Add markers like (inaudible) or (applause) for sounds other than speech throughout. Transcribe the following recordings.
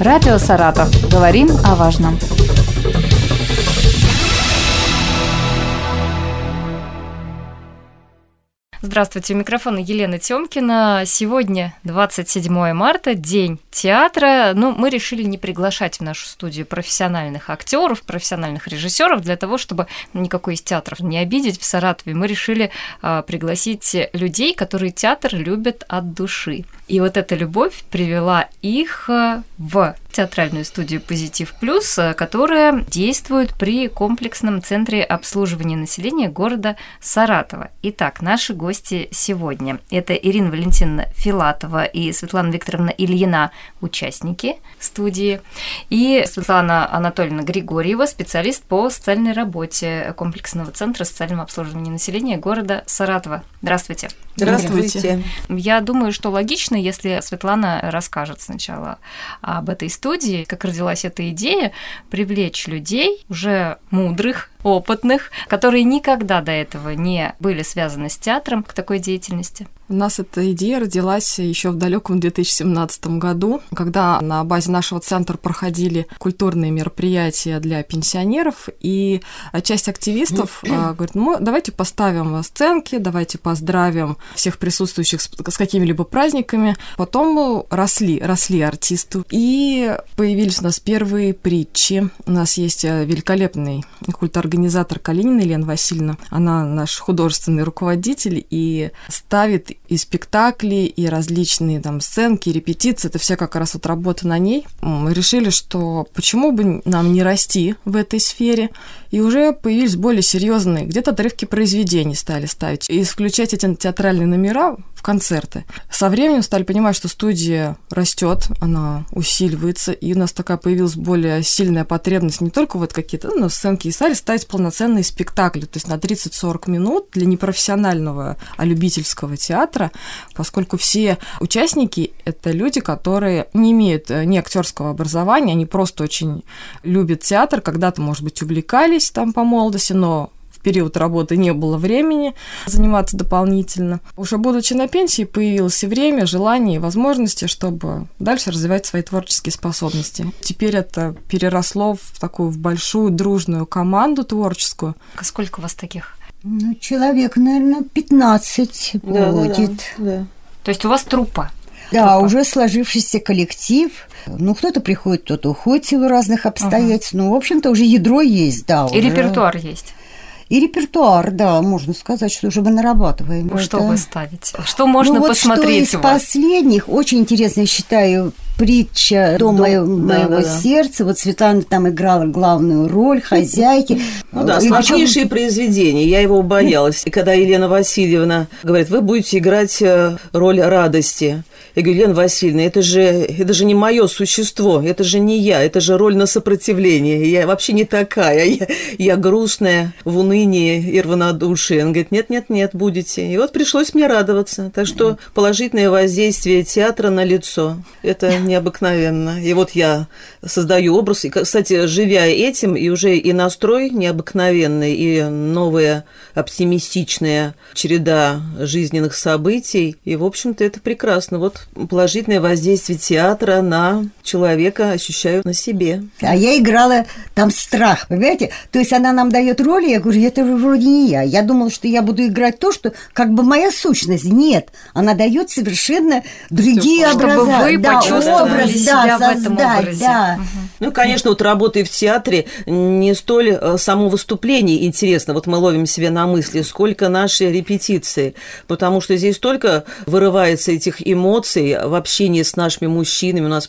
Радио «Саратов». Говорим о важном. Здравствуйте, у микрофона Елена Тёмкина. Сегодня 27 марта, день театра. Ну, мы решили не приглашать в нашу студию профессиональных актеров, профессиональных режиссеров для того, чтобы никакой из театров не обидеть в Саратове. Мы решили а, пригласить людей, которые театр любят от души. И вот эта любовь привела их а, в театральную студию «Позитив Плюс», а, которая действует при комплексном центре обслуживания населения города Саратова. Итак, наши гости сегодня. Это Ирина Валентиновна Филатова и Светлана Викторовна Ильина, участники студии, и Светлана Анатольевна Григорьева, специалист по социальной работе комплексного центра социального обслуживания населения города Саратова. Здравствуйте. Здравствуйте. Я думаю, что логично, если Светлана расскажет сначала об этой студии, как родилась эта идея, привлечь людей, уже мудрых, опытных, которые никогда до этого не были связаны с театром, к такой деятельности. У нас эта идея родилась еще в далеком 2017 году, когда на базе нашего центра проходили культурные мероприятия для пенсионеров, и часть активистов а, (clears throat) говорит, ну, давайте поставим сценки, давайте поздравим всех присутствующих с, с какими-либо праздниками. Потом росли, росли артисты, и появились у нас первые притчи. У нас есть э, великолепный культоорганизатор Калинина Елена Васильевна. Она наш художественный руководитель и ставит и спектакли, и различные там сценки, репетиции, это все как раз вот работа на ней. Мы решили, что почему бы нам не расти в этой сфере, и уже появились более серьезные, где-то отрывки произведений стали ставить, и исключать эти театральные номера в концерты. Со временем стали понимать, что студия растет, она усиливается, и у нас такая появилась более сильная потребность не только вот какие-то ну, сценки и стали ставить полноценные спектакли, то есть на 30-40 минут для непрофессионального, а любительского театра, поскольку все участники — это люди, которые не имеют э, ни актерского образования, они просто очень любят театр, когда-то, может быть, увлекались там по молодости, но период работы не было времени заниматься дополнительно. Уже будучи на пенсии, появилось и время, желание и возможности, чтобы дальше развивать свои творческие способности. Теперь это переросло в такую в большую дружную команду творческую. Сколько у вас таких? Ну, человек, наверное, 15 да, будет. Да, да. То есть у вас трупа? Да, трупа. уже сложившийся коллектив. Ну, кто-то приходит, кто-то уходит в разных обстоятельств. Ага. Ну, в общем-то, уже ядро есть, да. И уже... репертуар есть. И репертуар, да, можно сказать, что уже мы нарабатываем. Что вы ставите? Что можно ну, вот посмотреть что из последних, очень интересно, я считаю, притча «Дом, Дом моего, да, моего да, сердца». Вот Светлана там играла главную роль хозяйки. (laughs) Ну да, и сложнейшие причем... произведения. Я его боялась. И когда Елена Васильевна говорит, вы будете играть э, роль радости. Я говорю, Елена Васильевна, это же, это же не мое существо, это же не я, это же роль на сопротивление. Я вообще не такая. Я, я грустная, в унынии и равнодушии. Он говорит, нет-нет-нет, будете. И вот пришлось мне радоваться. Так что положительное воздействие театра на лицо. Это необыкновенно. И вот я создаю образ. И, кстати, живя этим, и уже и настрой необыкновенный, и новая оптимистичная череда жизненных событий. И, в общем-то, это прекрасно. Вот положительное воздействие театра на человека ощущаю на себе. А я играла там страх, понимаете? То есть она нам дает роли, я говорю, это вроде не я. Я думала, что я буду играть то, что как бы моя сущность. Нет, она дает совершенно другие образы. Чтобы вы да, почувствовали образ, себя да, в этом образе. Да. Угу. Ну, конечно, вот работая в театре, не столь э, само выступление интересно, вот мы ловим себя на мысли, сколько наши репетиции, потому что здесь только вырывается этих эмоций в общении с нашими мужчинами. У нас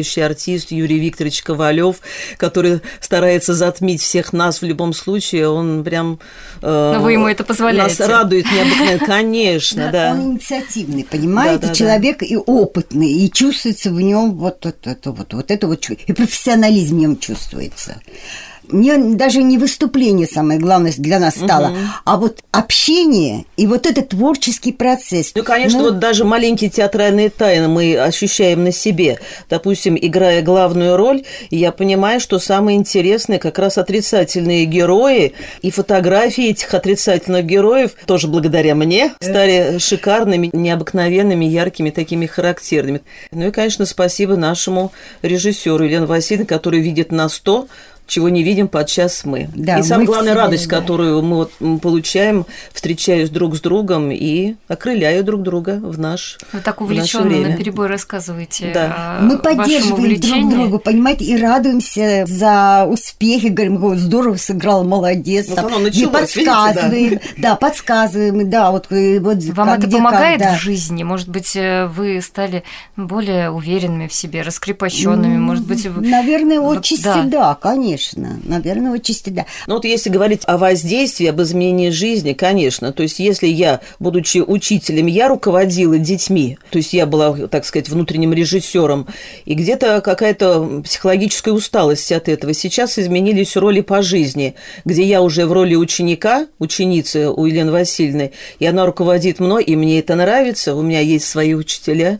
потрясающий артист Юрий Викторович Ковалев, который старается затмить всех нас в любом случае. Он прям... Э, Но вы ему это позволяете. Нас радует необыкновенно, (laughs) конечно, да. Он инициативный, понимаете, человек и опытный, и чувствуется в нем вот это вот, вот это вот, и профессионализм в нем чувствуется. Мне даже не выступление самое главное для нас стало, угу. а вот общение и вот этот творческий процесс. Ну, конечно, ну, вот даже маленькие театральные тайны мы ощущаем на себе. Допустим, играя главную роль, я понимаю, что самое интересное как раз отрицательные герои и фотографии этих отрицательных героев тоже благодаря мне стали шикарными, необыкновенными, яркими, такими характерными. Ну и, конечно, спасибо нашему режиссеру Елене Васильевне, который видит на 100 чего не видим подчас мы. Да, и самая главная радость, да. которую мы вот получаем, встречаясь друг с другом и окрыляя друг друга в наш Вы так увлеченно на перебой рассказываете. Да. мы поддерживаем друг друга, понимаете, и радуемся за успехи, говорим, здорово сыграл, молодец. Вот оно началось, и подсказываем, видите, да? да, подсказываем, да, вот, вот Вам как, это где, помогает как, да. в жизни? Может быть, э, вы стали более уверенными в себе, раскрепощенными, может быть, наверное, отчасти да, да конечно конечно, наверное, отчасти да. Ну вот если говорить о воздействии, об изменении жизни, конечно, то есть если я, будучи учителем, я руководила детьми, то есть я была, так сказать, внутренним режиссером, и где-то какая-то психологическая усталость от этого. Сейчас изменились роли по жизни, где я уже в роли ученика, ученицы у Елены Васильевны, и она руководит мной, и мне это нравится, у меня есть свои учителя.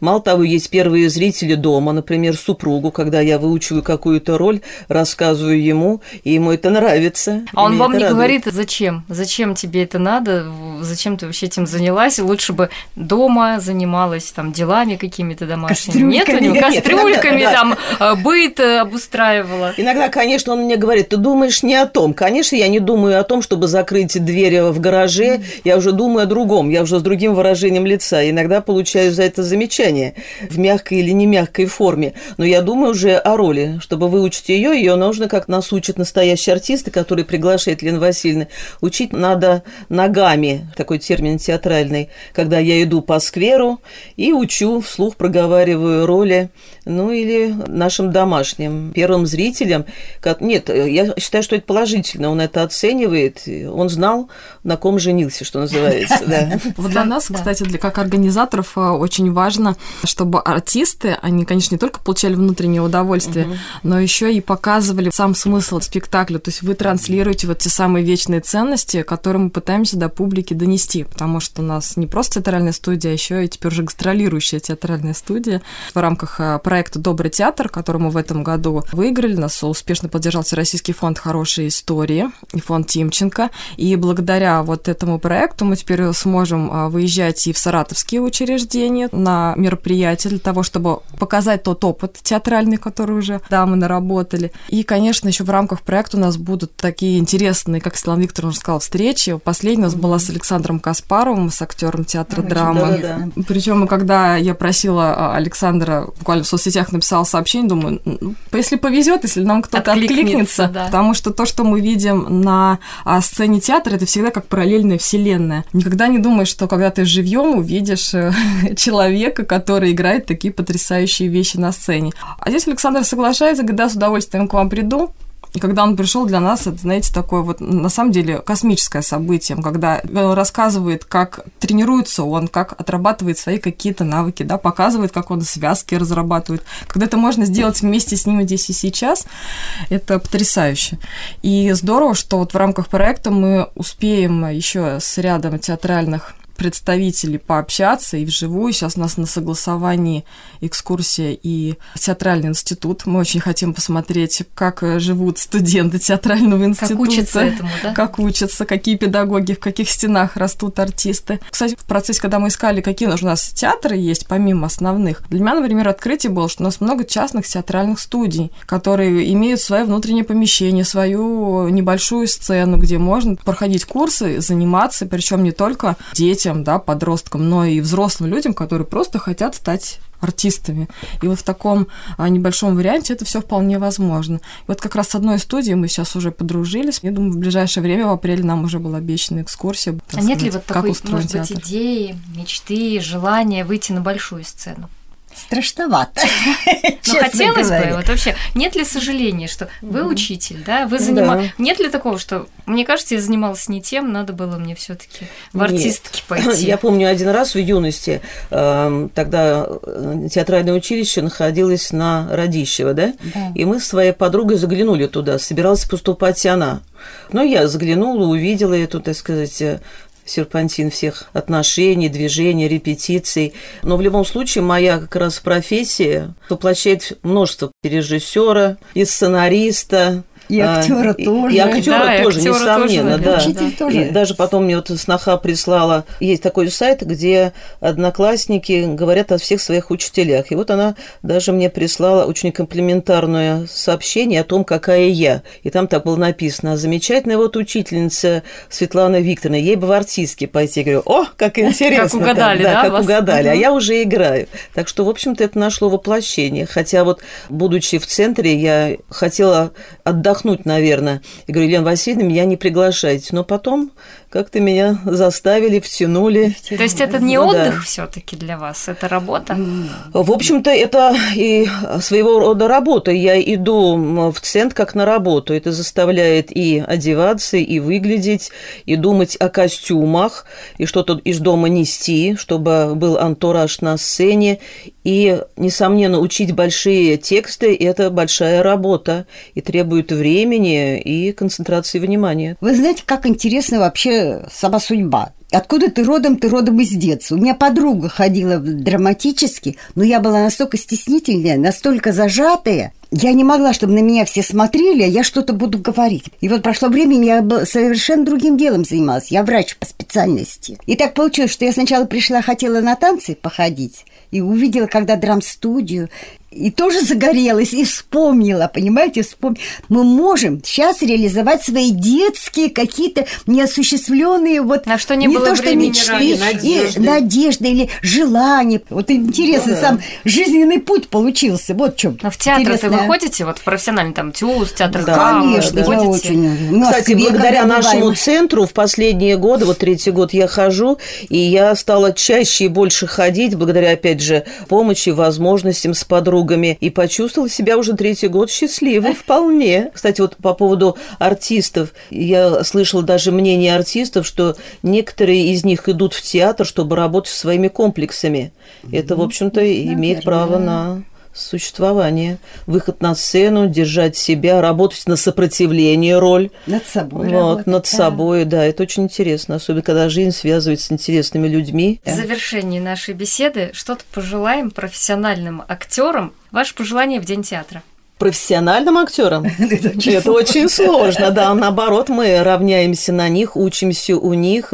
Мало того, есть первые зрители дома, например, супругу, когда я выучиваю какую-то роль, рассказываю рассказываю ему, и ему это нравится. А он вам не радует. говорит, зачем? Зачем тебе это надо? Зачем ты вообще этим занялась? Лучше бы дома занималась там делами какими-то домашними. Нет у него кастрюльками, Нет, там да. быт э, обустраивала. Иногда, конечно, он мне говорит, ты думаешь не о том. Конечно, я не думаю о том, чтобы закрыть двери в гараже. Я уже думаю о другом. Я уже с другим выражением лица. Иногда получаю за это замечание в мягкой или не мягкой форме. Но я думаю уже о роли, чтобы выучить ее, ее нужно, как нас учат настоящие артисты, которые приглашает Лена Васильевна, учить надо ногами, такой термин театральный, когда я иду по скверу и учу, вслух проговариваю роли, ну или нашим домашним, первым зрителям. Как... Нет, я считаю, что это положительно, он это оценивает, он знал, на ком женился, что называется. Да. (laughs) Вот для нас, кстати, для как организаторов э, очень важно, чтобы артисты, они, конечно, не только получали внутреннее удовольствие, но еще и показывали показывали сам смысл спектакля, то есть вы транслируете вот те самые вечные ценности, которые мы пытаемся до публики донести, потому что у нас не просто театральная студия, а еще и теперь уже гастролирующая театральная студия. В рамках э, проекта «Добрый театр», который мы в этом году выиграли, нас успешно поддержал Всероссийский фонд «Хорошие истории» и фонд Тимченко, и благодаря вот этому проекту мы теперь сможем э, выезжать и в саратовские учреждения на мероприятия для того, чтобы показать тот опыт театральный, который уже, да, мы наработали, и и, конечно, еще в рамках проекта у нас будут такие интересные, как Светлана Викторовна сказала, встречи. Последняя у нас была с Александром Каспаровым, с актером театра драмы. Да, да, да. Причем, когда я просила а, Александра, буквально в соцсетях написала сообщение, думаю, ну, если повезет, если нам кто-то откликнется, откликнется да. потому что то, что мы видим на а, сцене театра, это всегда как параллельная вселенная. Никогда не думаешь, что когда ты живьем увидишь э, (laughs) человека, который играет такие потрясающие вещи на сцене. А здесь Александр соглашается, говорит, да, с удовольствием к вам приду. И когда он пришел для нас, это, знаете, такое вот, на самом деле, космическое событие, когда он рассказывает, как тренируется он, как отрабатывает свои какие-то навыки, да, показывает, как он связки разрабатывает. Когда это можно сделать вместе с ним здесь и сейчас, это потрясающе. И здорово, что вот в рамках проекта мы успеем еще с рядом театральных представителей пообщаться и вживую. Сейчас у нас на согласовании экскурсия и театральный институт. Мы очень хотим посмотреть, как живут студенты театрального института. Как учатся этому, да? Как учатся, какие педагоги, в каких стенах растут артисты. Кстати, в процессе, когда мы искали, какие у нас театры есть, помимо основных, для меня, например, открытие было, что у нас много частных театральных студий, которые имеют свое внутреннее помещение, свою небольшую сцену, где можно проходить курсы, заниматься, причем не только детям, детям, да, подросткам, но и взрослым людям, которые просто хотят стать артистами. И вот в таком а, небольшом варианте это все вполне возможно. И вот как раз с одной студией мы сейчас уже подружились. Я думаю, в ближайшее время, в апреле, нам уже была обещана экскурсия. А нет ли вот такой, может театр. быть, идеи, мечты, желания выйти на большую сцену? Страшновато. (laughs) Но хотелось бы, вот вообще, нет ли сожаления, что вы учитель, да, вы занимаетесь... Да. Нет ли такого, что, мне кажется, я занималась не тем, надо было мне все таки в артистки нет. (clears throat) пойти? Я помню один раз в юности, эм, тогда э, театральное училище находилось на Радищево, да? да, и мы с своей подругой заглянули туда, собиралась поступать она. Но я заглянула, увидела эту, так сказать, э, серпантин всех отношений, движений, репетиций. Но в любом случае моя как раз профессия воплощает множество режиссера и сценариста, и актера а, тоже. И, и актера да, тоже, актера несомненно, тоже, да. Учитель тоже. И даже потом мне вот сноха прислала, есть такой сайт, где одноклассники говорят о всех своих учителях. И вот она даже мне прислала очень комплиментарное сообщение о том, какая я. И там так было написано, замечательная вот учительница Светлана Викторовна, ей бы в артистке пойти. Я говорю, о, как интересно. Как угадали, да? Да, как угадали. А я уже играю. Так что, в общем-то, это нашло воплощение. Хотя вот, будучи в центре, я хотела отдохнуть отдохнуть, наверное. И говорю, Елена Васильевна, меня не приглашайте. Но потом как-то меня заставили, втянули. То есть это не ну, отдых да. все-таки для вас, это работа? В общем-то, это и своего рода работа. Я иду в центр как на работу. Это заставляет и одеваться, и выглядеть, и думать о костюмах, и что-то из дома нести, чтобы был антураж на сцене. И, несомненно, учить большие тексты – это большая работа и требует времени и концентрации внимания. Вы знаете, как интересно вообще сама судьба. Откуда ты родом? Ты родом из детства. У меня подруга ходила драматически, но я была настолько стеснительная, настолько зажатая. Я не могла, чтобы на меня все смотрели, а я что-то буду говорить. И вот прошло время, я совершенно другим делом занималась. Я врач по специальности. И так получилось, что я сначала пришла, хотела на танцы походить, и увидела, когда драм-студию, и тоже загорелась, и вспомнила, понимаете, вспом... Мы можем сейчас реализовать свои детские какие-то неосуществленные вот... На что не, не было то, что мечты, надежды. И надежды или желания. Вот интересный ну, да. сам жизненный путь получился. Вот в чем. Но в театр вы ходите, вот в профессиональный там ТЮЗ, театр да, Камы, Конечно, я очень. Ну, Кстати, благодаря нашему бываем. центру в последние годы, вот третий год я хожу, и я стала чаще и больше ходить, благодаря, опять же, помощи, возможностям с подругами подругами и почувствовала себя уже третий год счастливой вполне. Кстати, вот по поводу артистов, я слышала даже мнение артистов, что некоторые из них идут в театр, чтобы работать со своими комплексами. Это, в общем-то, имеет право на существование, выход на сцену, держать себя, работать на сопротивление роль. Над собой. Вот, работать, над да. собой, да, это очень интересно, особенно когда жизнь связывается с интересными людьми. В завершении нашей беседы что-то пожелаем профессиональным актерам. Ваше пожелание в День театра профессиональным актерам (laughs) это очень сложно, да. Наоборот, мы равняемся на них, учимся у них.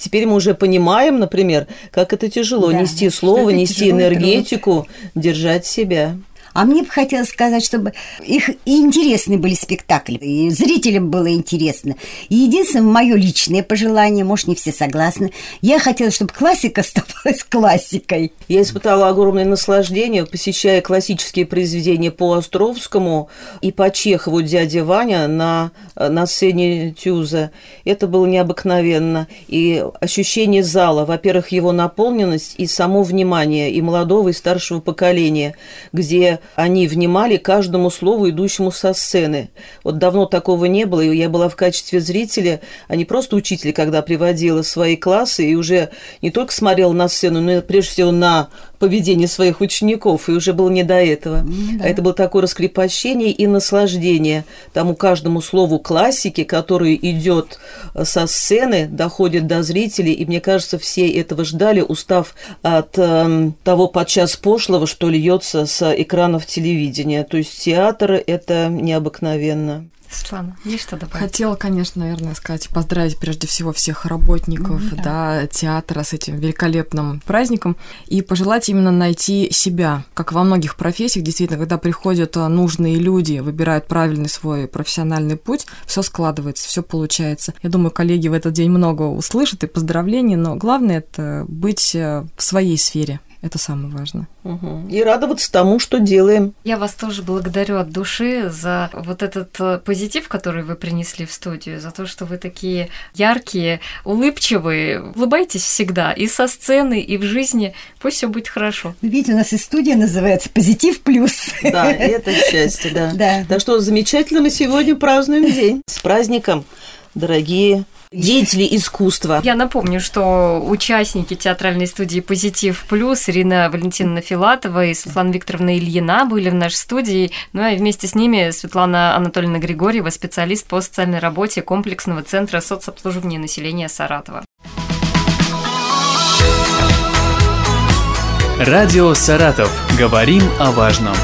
Теперь мы уже понимаем, например, как это тяжело нести слово, нести энергетику, держать себя. А мне бы хотелось сказать, чтобы их и интересны были спектакли, и зрителям было интересно. И единственное, мое личное пожелание, может, не все согласны, я хотела, чтобы классика (laughs) оставалась классикой. Я испытала огромное наслаждение, посещая классические произведения по Островскому и по Чехову «Дядя Ваня» на, на сцене Тюза. Это было необыкновенно. И ощущение зала, во-первых, его наполненность и само внимание и молодого, и старшего поколения, где они внимали каждому слову, идущему со сцены. Вот давно такого не было, и я была в качестве зрителя, а не просто учителя, когда приводила свои классы, и уже не только смотрела на сцену, но и прежде всего на поведение своих учеников, и уже было не до этого. Да. Это было такое раскрепощение и наслаждение тому каждому слову классики, который идет со сцены, доходит до зрителей, и мне кажется, все этого ждали, устав от э, того подчас пошлого, что льется с экранов телевидения. То есть театр – это необыкновенно. Светлана, есть что добавить? Хотела, конечно, наверное, сказать, поздравить прежде всего всех работников mm, да. Да, театра с этим великолепным праздником и пожелать именно найти себя, как во многих профессиях, действительно, когда приходят а, нужные люди, выбирают правильный свой профессиональный путь, все складывается, все получается. Я думаю, коллеги в этот день много услышат и поздравлений, но главное это быть э, в своей сфере. Это самое важное. Угу. И радоваться тому, что делаем. Я вас тоже благодарю от души за вот этот э, позитив, который вы принесли в студию, за то, что вы такие яркие, улыбчивые, улыбайтесь всегда и со сцены, и в жизни. Пусть все будет хорошо. Видите, у нас и студия называется «Позитив плюс». Да, это счастье, да. (laughs) Да. Так что замечательно мы сегодня празднуем день. С праздником, дорогие деятели искусства. Я напомню, что участники театральной студии «Позитив плюс» Ирина Валентиновна Филатова и Светлана Викторовна Ильина были в нашей студии, ну и вместе с ними Светлана Анатольевна Григорьева, специалист по социальной работе комплексного центра соцобслуживания населения Саратова. Радио «Саратов». Говорим о важном.